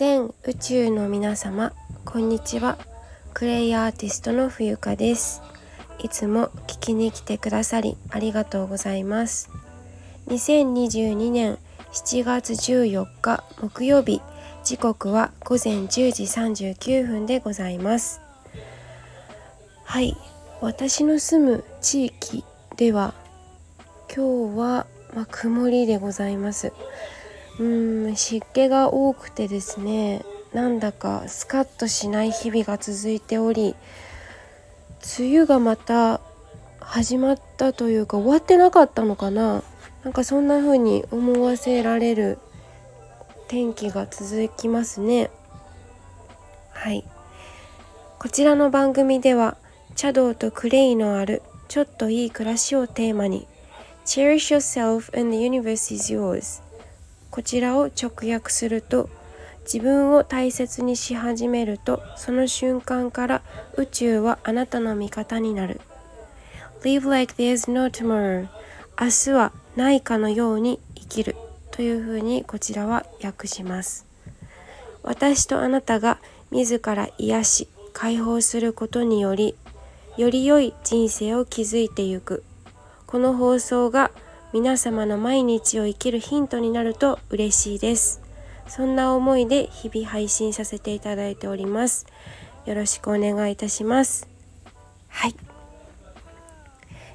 全宇宙の皆様こんにちは。クレイアーティストの冬香です。いつも聞きに来てくださりありがとうございます。2022年7月14日木曜日時刻は午前10時39分でございます。はい。私の住む地域では今日は、まあ、曇りでございます。うん湿気が多くてですねなんだかスカッとしない日々が続いており梅雨がまた始まったというか終わってなかったのかな。なんかそんな風に思わせられる天気が続きますね。はい。こちらの番組では茶道とクレイのあるちょっといい暮らしをテーマに Cherish yourself and the universe is yours こちらを直訳すると自分を大切にし始めるとその瞬間から宇宙はあなたの味方になる。Live like there's no tomorrow. 明日はないかのように生きる。というふうにこちらは訳します。私とあなたが自ら癒し解放することによりより良い人生を築いてゆく。この放送が皆様の毎日を生きるヒントになると嬉しいです。そんな思いで日々配信させていただいております。よろしくお願いいたします。はい。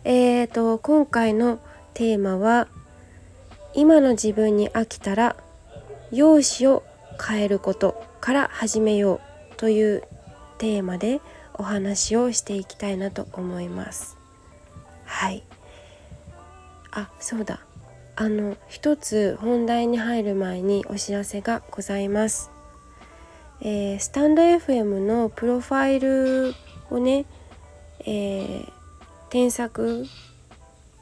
えーと今回のテーマは今の自分に飽きたら容姿を変えることから始めようというテーマでお話をしていきたいなと思います。はいあそうだ。あの一つ本題に入る前にお知らせがございます、えー、スタンド FM のプロファイルをね、えー、添削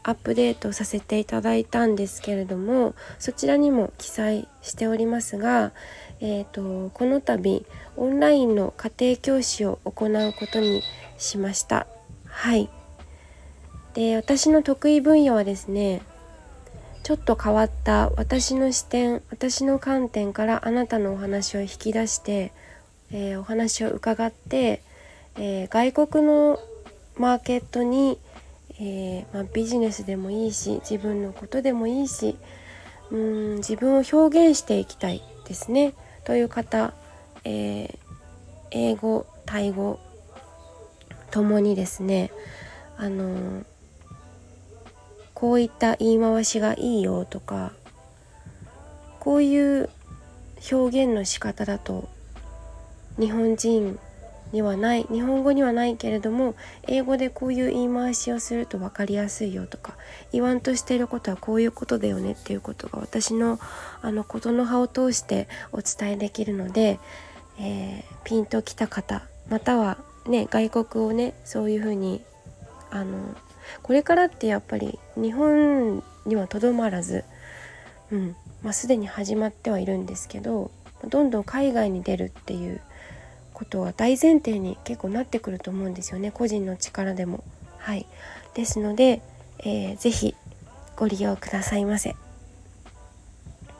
アップデートさせていただいたんですけれどもそちらにも記載しておりますが、えーと、この度オンラインの家庭教師を行うことにしました。はい。で私の得意分野はですねちょっと変わった私の視点私の観点からあなたのお話を引き出して、えー、お話を伺って、えー、外国のマーケットに、えー、まあ、ビジネスでもいいし自分のことでもいいしうん自分を表現していきたいですね。という方、え英語タイ語ともにですねあのこういった言い回しがいいよとかこういう表現の仕方だと日本人にはない日本語にはないけれども英語でこういう言い回しをすると分かりやすいよとか言わんとしていることはこういうことだよねっていうことが私のあのことの葉を通してお伝えできるので、えー、ピンときた方またはね外国をねそういうふうにあのこれからってやっぱり日本にはとどまらず、うんまあ、すでに始まってはいるんですけどどんどん海外に出るっていうことは大前提に結構なってくると思うんですよね個人の力でも。はい、ですので、えー、ぜひご利用くださいませ。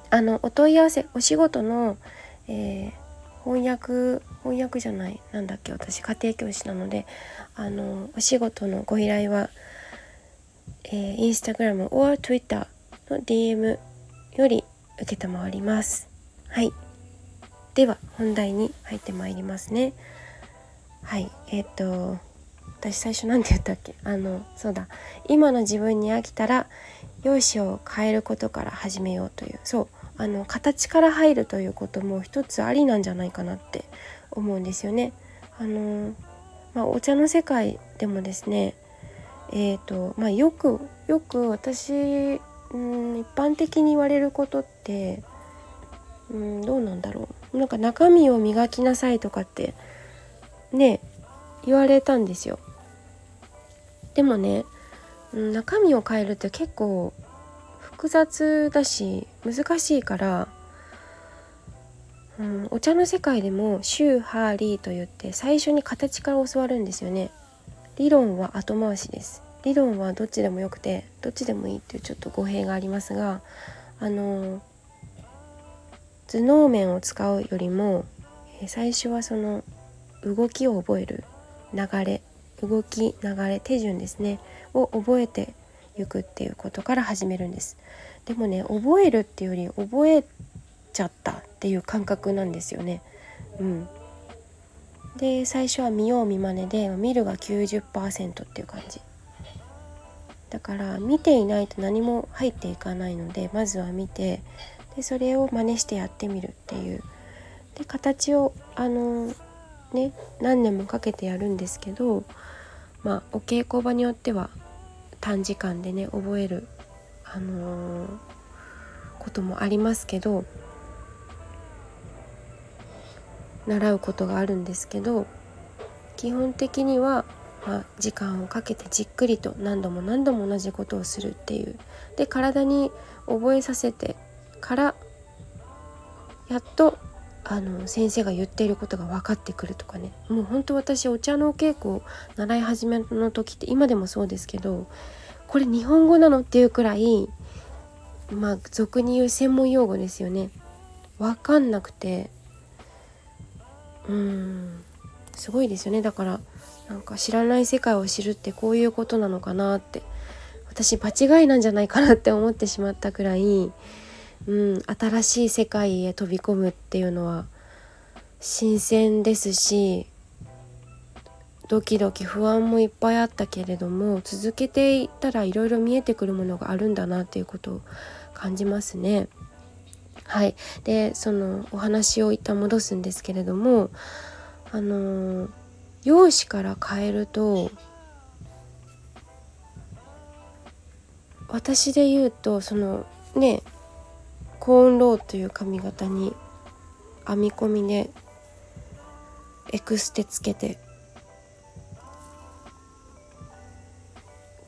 あのお問い合わせお仕事の、えー、翻訳翻訳じゃないなんだっけ私家庭教師なのであのお仕事のご依頼は、えー、インスタグラム or Twitter の DM より承ります。はい。では本題に入ってまいりますねはいえっ、と私最初何て言ったっけ？あのそうだ今の自分に飽きたら容姿を変えることから始めようというそうあの形から入るということも一つありなんじゃないかなって思うんですよね。あのまあ、お茶の世界でもですねえーとまあ、よくよく私、うん、一般的に言われることってうんどうなんだろう。なんか中身を磨きなさいとかってね言われたんですよ。でもね中身を変えるって結構複雑だし難しいから、うん、お茶の世界でもシューハーリーと言って最初に形から教わるんですよね。理論は後回しです。理論はどっちでもよくてどっちでもいいっていうちょっと語弊がありますがあの頭脳面を使うよりも最初はその動きを覚える流れ動き流れ手順ですねを覚えていくっていうことから始めるんです。でもね覚えるっていうより覚えちゃったっていう感覚なんですよね。うん。で最初は見よう見まねで見るが90%っていう感じ。だから見ていないと何も入っていかないのでまずは見てでそれを真似してやってみるっていう。で形をあのね何年もかけてやるんですけどまあお稽古場によっては短時間でね覚えるあのー、こともありますけど習うことがあるんですけど基本的には、まあ、時間をかけてじっくりと何度も何度も同じことをするっていう。で体に覚えさせてからやっとあの先生が言っていることが分かってくるとかね。もう本当私お茶のお稽古を習い始めの時って今でもそうですけどこれ日本語なのっていうくらいまあ俗に言う専門用語ですよね。分かんなくてうん。すごいですよね。だからなんか知らない世界を知るってこういうことなのかなって。私場違いなんじゃないかなって思ってしまったくらい、うん、新しい世界へ飛び込むっていうのは新鮮ですしドキドキ不安もいっぱいあったけれども続けていったらいろいろ見えてくるものがあるんだなっていうことを感じますね。はい、でそのお話を一旦戻すんですけれどもあの容姿から変えると私で言うとそのねコーンローという髪型に編み込みでエクステつけて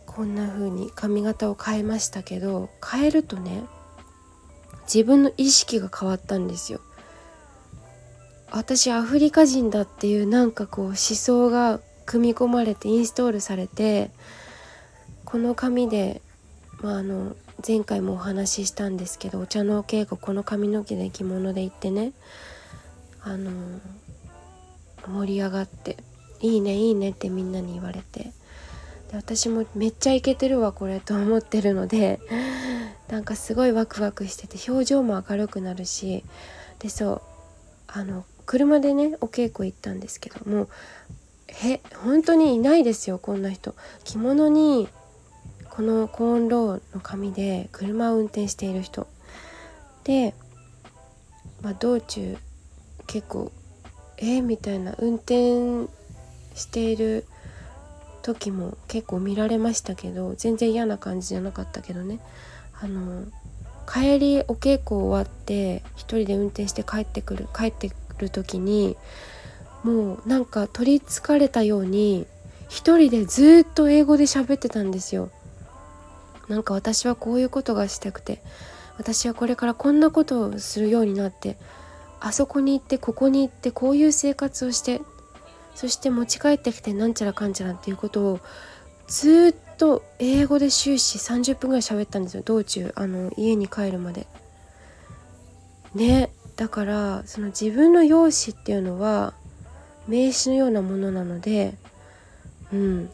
こんな風に髪型を変えましたけど変えるとね自分の意識が変わったんですよ。私アフリカ人だっていうなんかこう思想が組み込まれてインストールされてこの紙で、まあ、あの前回もお話ししたんですけどお茶の稽古この髪の毛で着物で行ってねあの盛り上がって「いいねいいね」ってみんなに言われて。で私もめっちゃイケてるわこれと思ってるのでなんかすごいワクワクしてて表情も明るくなるしでそうあの車でねお稽古行ったんですけどもえ本当にいないですよこんな人。着物にこのコーンローの髪で車を運転している人。で、まあ、道中結構えー、みたいな運転している時も結構見られましたけど全然嫌な感じじゃなかったけどね。あの帰りお稽古終わって一人で運転して帰ってくる帰ってくる時にもうなんか取りつかれたように一人でずっと英語で喋ってたんですよ。なんか私はこういうことがしたくて私はこれからこんなことをするようになってあそこに行ってここに行ってこういう生活をしてそして持ち帰ってきてなんちゃらかんちゃらっていうことをずっと英語で終始30分ぐらい喋ったんですよ。道中。あの家に帰るまで。ね。だからその自分の容姿っていうのは名詞のようなものなので、うん、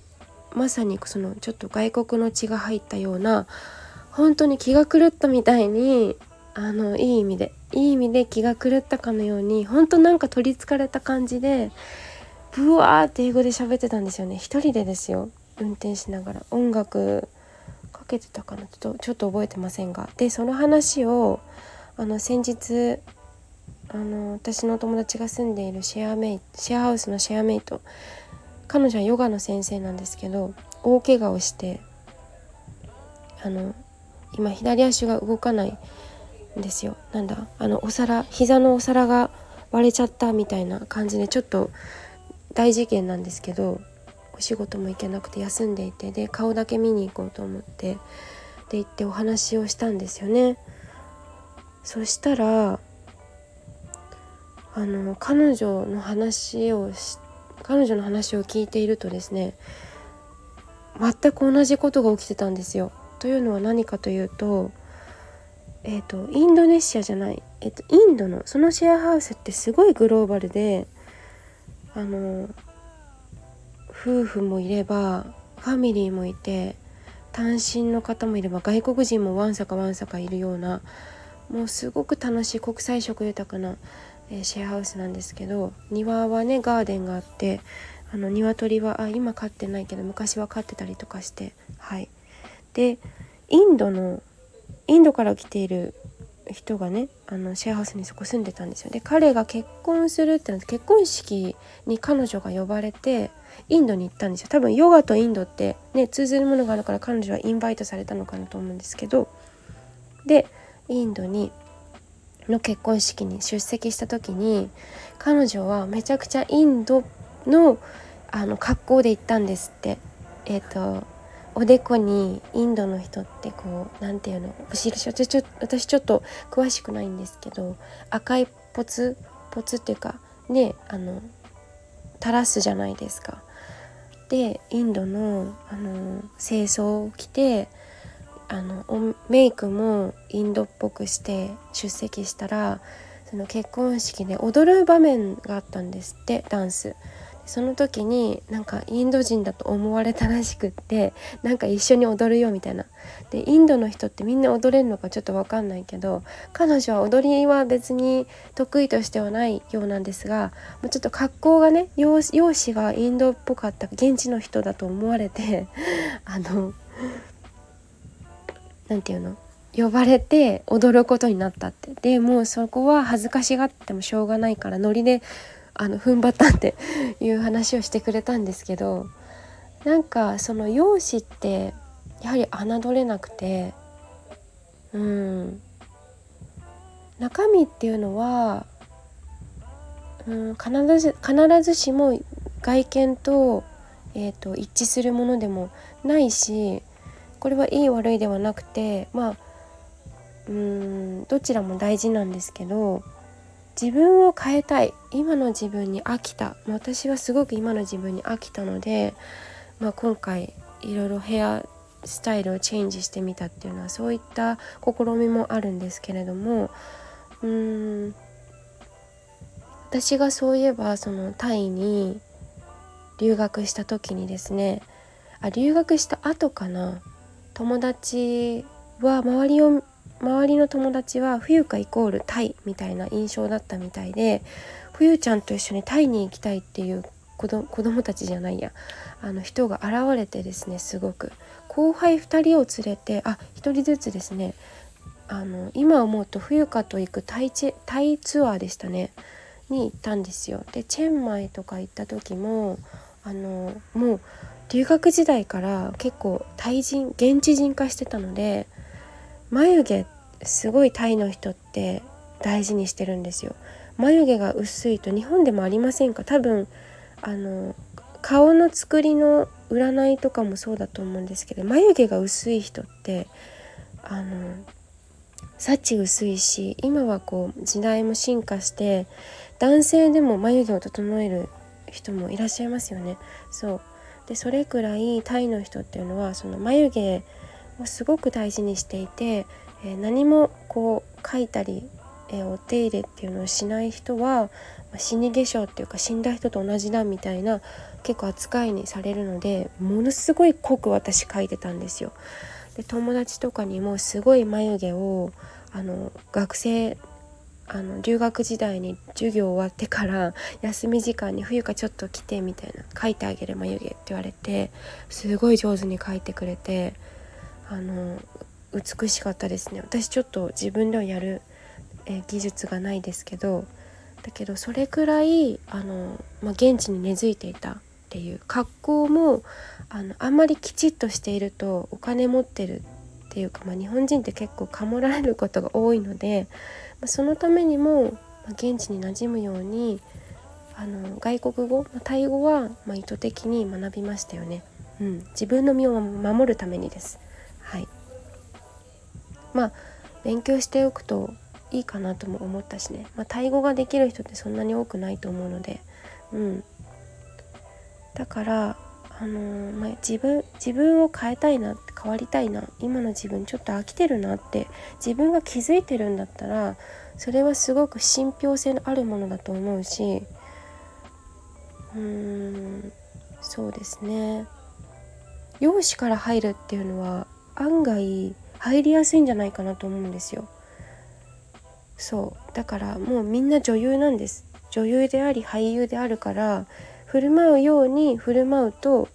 まさにそのちょっと外国の血が入ったような本当に気が狂ったみたいにあのいい意味でいい意味で気が狂ったかのように本当なんか取りつかれた感じでブワーって英語で喋ってたんですよね。一人でですよ。運転しながら音楽かけてたかな？ちょっとちょっと覚えてませんが。でその話をあの先日あの私の友達が住んでいるシェアメイシェアハウスのシェアメイト彼女はヨガの先生なんですけど大怪我をしてあの今左足が動かないんですよ。なんだあのお皿膝のお皿が割れちゃったみたいな感じでちょっと大事件なんですけどお仕事も行けなくて休んでいてで顔だけ見に行こうと思ってで行ってお話をしたんですよねそしたらあの彼女の話を彼女の話を聞いているとですね全く同じことが起きてたんですよ。というのは何かというとえーと、インドネシアじゃない、えーと、インドのそのシェアハウスってすごいグローバルであの夫婦もいればファミリーもいて単身の方もいれば外国人もわんさかわんさかいるようなもうすごく楽しい国際色豊かな、え、シェアハウスなんですけど庭はねガーデンがあってあの鶏はあ今飼ってないけど昔は飼ってたりとかしてはい。でインドのインドから来ている人がねあのシェアハウスにそこ住んでたんですよ。で彼が結婚するってなって結婚式に彼女が呼ばれてインドに行ったんですよ。多分ヨガとインドってね通ずるものがあるから彼女はインバイトされたのかなと思うんですけど。でインドにの結婚式に出席した時に彼女はめちゃくちゃインドのあの格好で行ったんですって。えっ、ー、とおでこにインドの人ってこう何て言うのお印私ちょ私ちょっと詳しくないんですけど赤いポツポツっていうかねあの垂らすじゃないですか。でインドのあの清掃を着てあのメイクもインドっぽくして出席したらその結婚式で踊る場面があったんですってダンス。その時になんかインド人だと思われたらしくってなんか一緒に踊るよみたいな。でインドの人ってみんな踊れるのかちょっと分かんないけど彼女は踊りは別に得意としてはないようなんですがちょっと格好がね容姿がインドっぽかった現地の人だと思われて あの何て言うの？呼ばれて踊ることになったって。でもうそこは恥ずかしがってもしょうがないからノリであの踏ん張ったっていう話をしてくれたんですけどなんかその容姿ってやはり侮れなくてうん。中身っていうのは、うん、必ず必ずしも外見と,、えーと、一致するものでもないしこれはいい悪いではなくてまあうんどちらも大事なんですけど自分を変えたい。今の自分に飽きた。私はすごく今の自分に飽きたので、まあ、今回いろいろヘアスタイルをチェンジしてみたっていうのはそういった試みもあるんですけれどもうーん私がそういえばそのタイに留学した時にですねあ留学した後かな友達は周りを周りの友達は冬香イコールタイみたいな印象だったみたいで冬ちゃんと一緒にタイに行きたいっていう子ど子供たちじゃないや。あの人が現れてですねすごく。後輩2人を連れてあ1人ずつですね。あの今思うと冬香と行くタイチタイツアーでしたね。に行ったんですよ。でチェンマイとか行った時もあのもう留学時代から結構タイ人現地人化してたので眉毛すごいタイの人って大事にしてるんですよ。眉毛が薄いと日本でもありませんか？多分あの顔の作りの占いとかもそうだと思うんですけど眉毛が薄い人ってあの幸薄いし今はこう時代も進化して男性でも眉毛を整える人もいらっしゃいますよね。そう。でそれくらいタイの人っていうのはその眉毛をすごく大事にしていて、え、何もこう描いたり、え、お手入れっていうのをしない人は、ま、死に化粧っていうか死んだ人と同じだみたいな結構扱いにされるのでものすごい濃く私描いてたんですよ。で友達とかにもすごい眉毛をあの学生あの留学時代に授業終わってから休み時間に冬かちょっと来てみたいな描いてあげる眉毛って言われてすごい上手に描いてくれてあの美しかったですね私ちょっと自分ではやる、え技術がないですけどだけどそれくらいあの、まあ、現地に根付いていたっていう格好もあのあんまりきちっとしているとお金持ってるっていうか、まあ、日本人って結構かもられることが多いので、まあ、そのためにも、まあ、現地に馴染むようにあの外国語、ま、タイ語は、ま意図的に学びましたよね。うん、自分の身を守るためにです。はいまあ勉強しておくといいかなとも思ったしね、まあ、タイ語ができる人ってそんなに多くないと思うので。うん。だからあのー、まあ、自分自分を変えたいな変わりたいな今の自分ちょっと飽きてるなって自分が気づいてるんだったらそれはすごく信憑性のあるものだと思うしうーんそうですね。容姿から入るっていうのは案外入りやすいんじゃないかなと思うんですよ。そう。だからもうみんな女優なんです。女優であり俳優であるから振る舞うように振る舞うと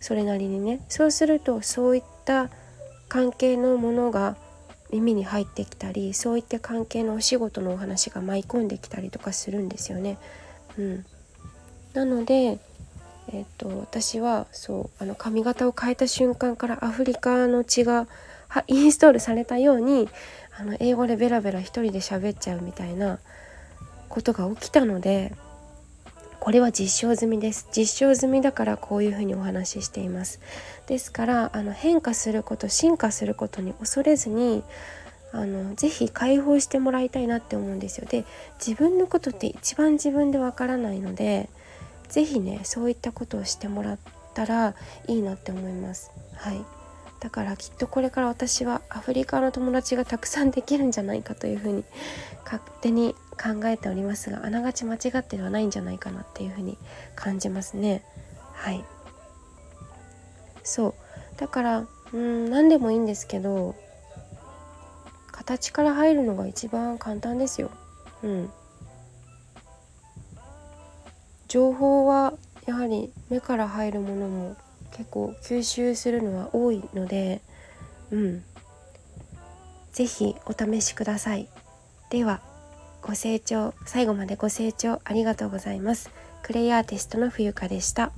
それなりにね。そうするとそういった関係のものが耳に入ってきたりそういった関係のお仕事のお話が舞い込んできたりとかするんですよね。うん、なので、えーと、と私はそうあの髪型を変えた瞬間からアフリカの血がインストールされたようにあの英語でベラベラ一人で喋っちゃうみたいなことが起きたのでこれは実証済みです。実証済みだからこういうふうにお話ししています。ですからあの変化すること進化することに恐れずにあのぜひ解放してもらいたいなって思うんですよ。で自分のことって一番自分でわからないので是非ねそういったことをしてもらったらいいなって思います。はい。だからきっとこれから私はアフリカの友達がたくさんできるんじゃないかというふうに勝手に考えておりますがあながち間違ってはないんじゃないかなっていうふうに感じますね。はい。そう。だからうん何でもいいんですけど形から入るのが一番簡単ですよ。うん。情報はやはり目から入るものも結構吸収するのは多いのでうん。是非お試しください。ではご清聴最後までご清聴ありがとうございます。クレイアーティストの冬香でした。